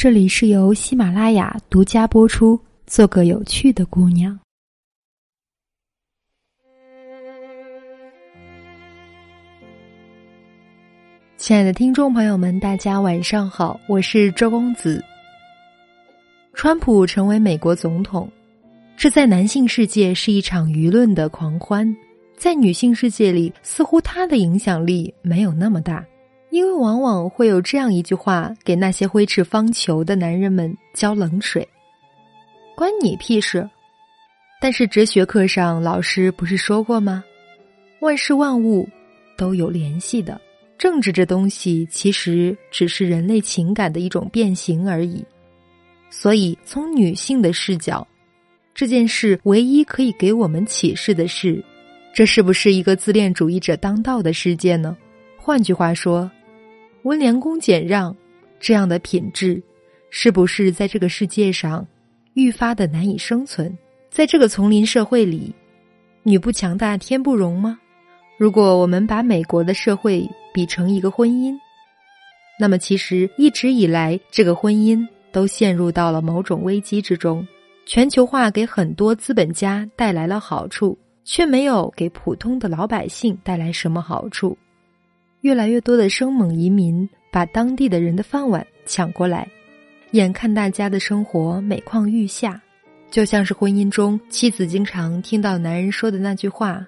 这里是由喜马拉雅独家播出。做个有趣的姑娘。亲爱的听众朋友们，大家晚上好，我是周公子。川普成为美国总统，这在男性世界是一场舆论的狂欢，在女性世界里，似乎他的影响力没有那么大。因为往往会有这样一句话，给那些挥斥方遒的男人们浇冷水：“关你屁事！”但是哲学课上老师不是说过吗？万事万物都有联系的。政治这东西其实只是人类情感的一种变形而已。所以，从女性的视角，这件事唯一可以给我们启示的是：这是不是一个自恋主义者当道的世界呢？换句话说。温良恭俭让，这样的品质，是不是在这个世界上愈发的难以生存？在这个丛林社会里，女不强大天不容吗？如果我们把美国的社会比成一个婚姻，那么其实一直以来，这个婚姻都陷入到了某种危机之中。全球化给很多资本家带来了好处，却没有给普通的老百姓带来什么好处。越来越多的生猛移民把当地的人的饭碗抢过来，眼看大家的生活每况愈下，就像是婚姻中妻子经常听到男人说的那句话：“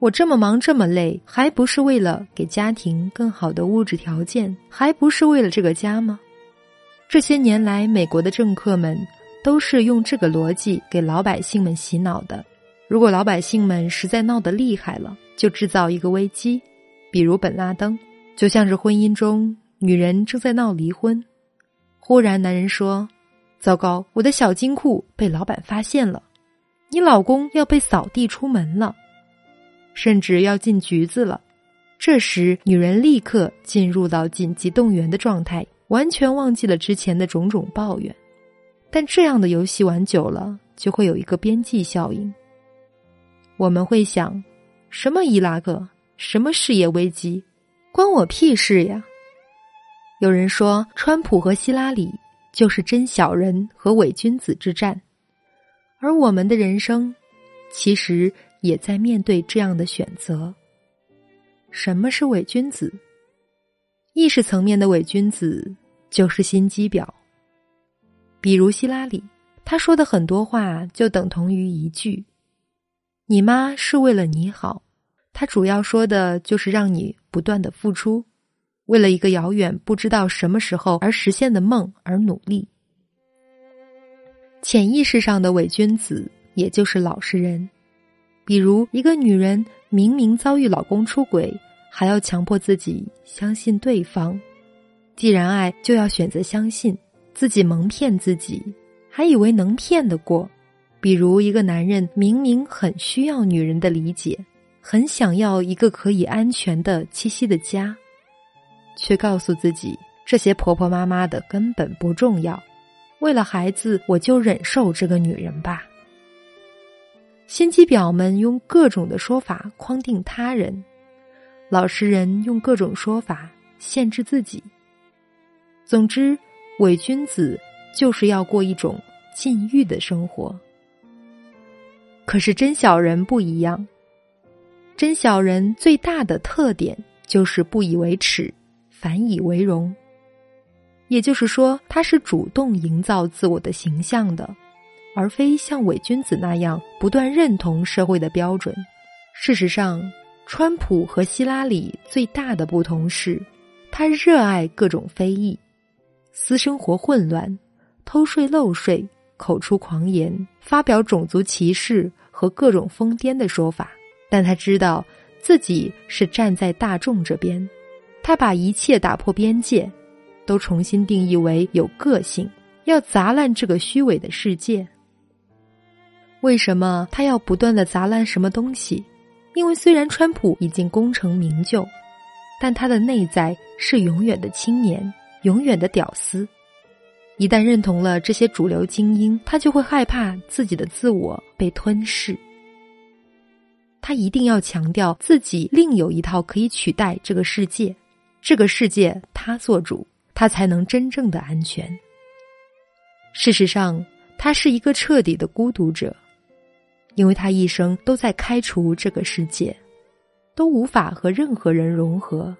我这么忙这么累，还不是为了给家庭更好的物质条件，还不是为了这个家吗？”这些年来，美国的政客们都是用这个逻辑给老百姓们洗脑的。如果老百姓们实在闹得厉害了，就制造一个危机。比如本拉登，就像是婚姻中女人正在闹离婚，忽然男人说：“糟糕，我的小金库被老板发现了，你老公要被扫地出门了，甚至要进局子了。”这时，女人立刻进入到紧急动员的状态，完全忘记了之前的种种抱怨。但这样的游戏玩久了，就会有一个边际效应。我们会想：什么伊拉克？什么事业危机，关我屁事呀！有人说，川普和希拉里就是真小人和伪君子之战，而我们的人生其实也在面对这样的选择。什么是伪君子？意识层面的伪君子就是心机婊，比如希拉里，他说的很多话就等同于一句：“你妈是为了你好。”他主要说的就是让你不断的付出，为了一个遥远不知道什么时候而实现的梦而努力。潜意识上的伪君子，也就是老实人，比如一个女人明明遭遇老公出轨，还要强迫自己相信对方。既然爱，就要选择相信自己，蒙骗自己，还以为能骗得过。比如一个男人明明很需要女人的理解。很想要一个可以安全的栖息的家，却告诉自己这些婆婆妈妈的根本不重要。为了孩子，我就忍受这个女人吧。心机婊们用各种的说法框定他人，老实人用各种说法限制自己。总之，伪君子就是要过一种禁欲的生活。可是真小人不一样。真小人最大的特点就是不以为耻，反以为荣。也就是说，他是主动营造自我的形象的，而非像伪君子那样不断认同社会的标准。事实上，川普和希拉里最大的不同是，他热爱各种非议，私生活混乱，偷税漏税，口出狂言，发表种族歧视和各种疯癫的说法。但他知道自己是站在大众这边，他把一切打破边界，都重新定义为有个性，要砸烂这个虚伪的世界。为什么他要不断的砸烂什么东西？因为虽然川普已经功成名就，但他的内在是永远的青年，永远的屌丝。一旦认同了这些主流精英，他就会害怕自己的自我被吞噬。他一定要强调自己另有一套可以取代这个世界，这个世界他做主，他才能真正的安全。事实上，他是一个彻底的孤独者，因为他一生都在开除这个世界，都无法和任何人融合，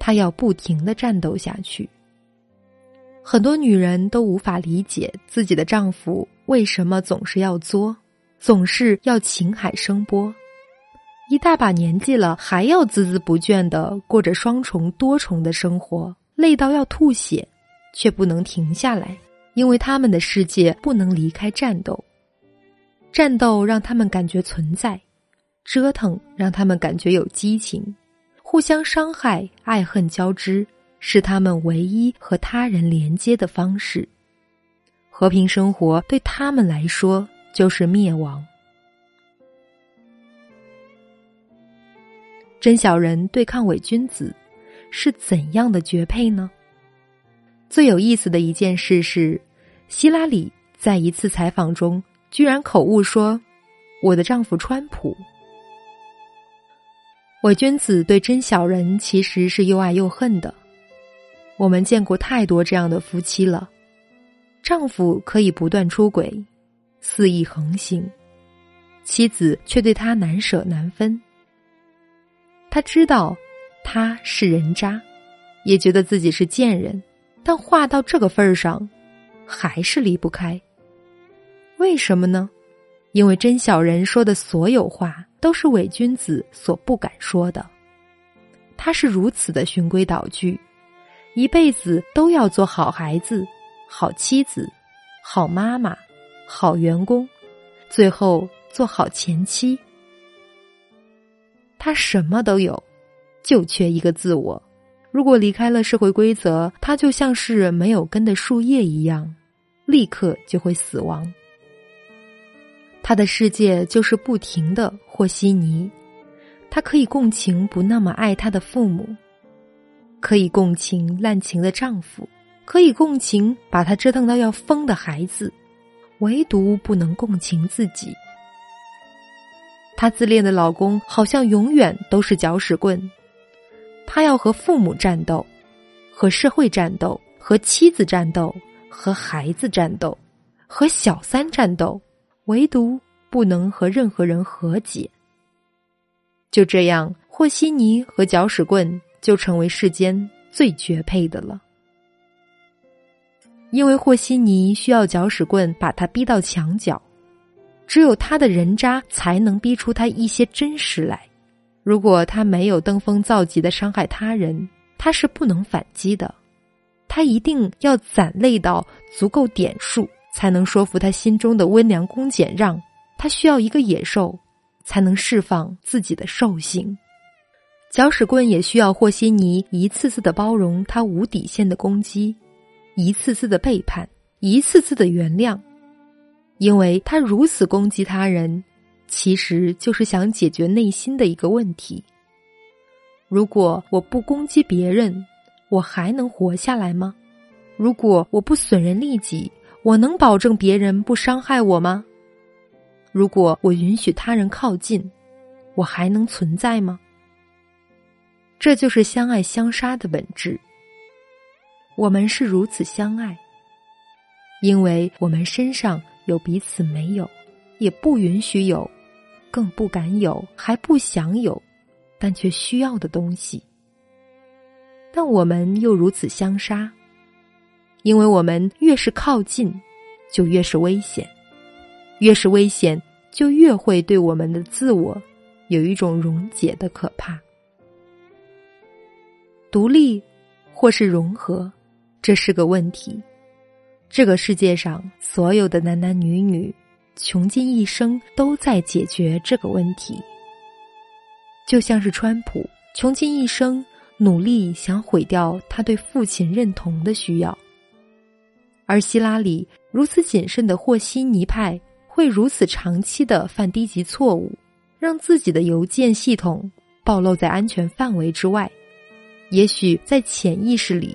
他要不停的战斗下去。很多女人都无法理解自己的丈夫为什么总是要作，总是要情海声波，一大把年纪了还要孜孜不倦的过着双重多重的生活，累到要吐血，却不能停下来，因为他们的世界不能离开战斗。战斗让他们感觉存在，折腾让他们感觉有激情，互相伤害，爱恨交织。是他们唯一和他人连接的方式。和平生活对他们来说就是灭亡。真小人对抗伪君子，是怎样的绝配呢？最有意思的一件事是，希拉里在一次采访中居然口误说：“我的丈夫川普。”伪君子对真小人其实是又爱又恨的。我们见过太多这样的夫妻了，丈夫可以不断出轨，肆意横行，妻子却对他难舍难分。他知道他是人渣，也觉得自己是贱人，但话到这个份儿上，还是离不开。为什么呢？因为真小人说的所有话都是伪君子所不敢说的，他是如此的循规蹈矩。一辈子都要做好孩子、好妻子、好妈妈、好员工，最后做好前妻。他什么都有，就缺一个自我。如果离开了社会规则，他就像是没有根的树叶一样，立刻就会死亡。他的世界就是不停的和稀泥，他可以共情不那么爱他的父母。可以共情滥情的丈夫，可以共情把他折腾到要疯的孩子，唯独不能共情自己。她自恋的老公好像永远都是搅屎棍，她要和父母战斗，和社会战斗，和妻子战斗，和孩子战斗，和小三战斗，唯独不能和任何人和解。就这样，和稀泥和搅屎棍。就成为世间最绝配的了，因为和稀泥需要搅屎棍把他逼到墙角，只有他的人渣才能逼出他一些真实来。如果他没有登峰造极的伤害他人，他是不能反击的。他一定要攒累到足够点数，才能说服他心中的温良恭俭让。他需要一个野兽，才能释放自己的兽性。搅屎棍也需要和稀泥一次次的包容他无底线的攻击，一次次的背叛，一次次的原谅，因为他如此攻击他人，其实就是想解决内心的一个问题。如果我不攻击别人，我还能活下来吗？如果我不损人利己，我能保证别人不伤害我吗？如果我允许他人靠近，我还能存在吗？这就是相爱相杀的本质。我们是如此相爱，因为我们身上有彼此没有，也不允许有，更不敢有，还不想有，但却需要的东西。但我们又如此相杀，因为我们越是靠近，就越是危险；越是危险，就越会对我们的自我有一种溶解的可怕。独立，或是融合，这是个问题。这个世界上所有的男男女女，穷尽一生都在解决这个问题。就像是川普，穷尽一生努力想毁掉他对父亲认同的需要；而希拉里如此谨慎的和稀泥派，会如此长期的犯低级错误，让自己的邮件系统暴露在安全范围之外。也许在潜意识里，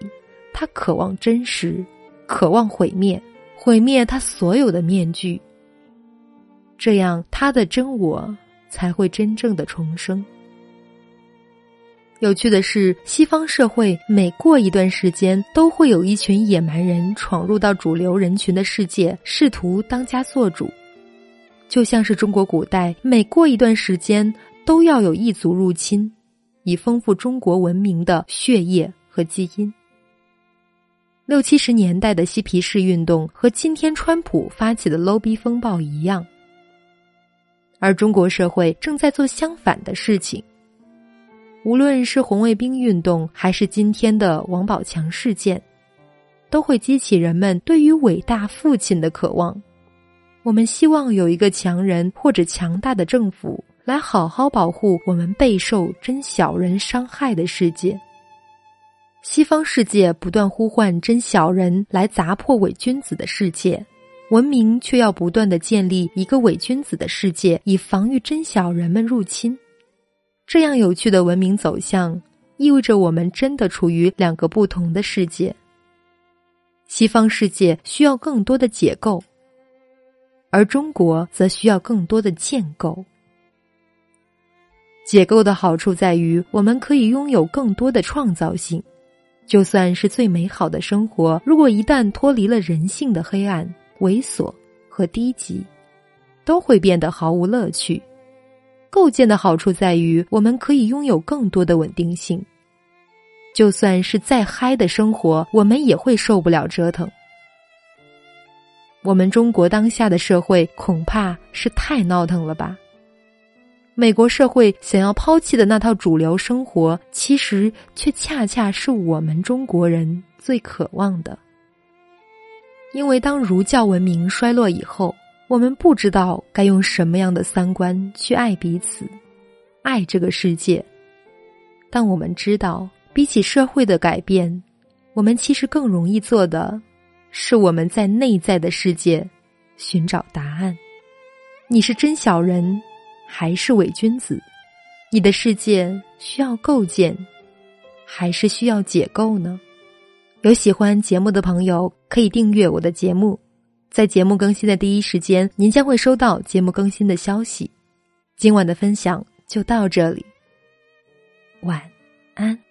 他渴望真实，渴望毁灭，毁灭他所有的面具。这样，他的真我才会真正的重生。有趣的是，西方社会每过一段时间，都会有一群野蛮人闯入到主流人群的世界，试图当家做主。就像是中国古代，每过一段时间，都要有异族入侵，以丰富中国文明的血液和基因。六七十年代的嬉皮士运动和今天川普发起的 “low 逼”风暴一样，而中国社会正在做相反的事情。无论是红卫兵运动，还是今天的王宝强事件，都会激起人们对于伟大父亲的渴望。我们希望有一个强人或者强大的政府来好好保护我们备受真小人伤害的世界。西方世界不断呼唤真小人来砸破伪君子的世界，文明却要不断的建立一个伪君子的世界，以防御真小人们入侵。这样有趣的文明走向，意味着我们真的处于两个不同的世界。西方世界需要更多的解构，而中国则需要更多的建构。解构的好处在于，我们可以拥有更多的创造性。就算是最美好的生活，如果一旦脱离了人性的黑暗、猥琐和低级，都会变得毫无乐趣。构建的好处在于，我们可以拥有更多的稳定性。就算是再嗨的生活，我们也会受不了折腾。我们中国当下的社会恐怕是太闹腾了吧？美国社会想要抛弃的那套主流生活，其实却恰恰是我们中国人最渴望的。因为当儒教文明衰落以后。我们不知道该用什么样的三观去爱彼此，爱这个世界，但我们知道，比起社会的改变，我们其实更容易做的，是我们在内在的世界寻找答案。你是真小人，还是伪君子？你的世界需要构建，还是需要解构呢？有喜欢节目的朋友，可以订阅我的节目。在节目更新的第一时间，您将会收到节目更新的消息。今晚的分享就到这里，晚安。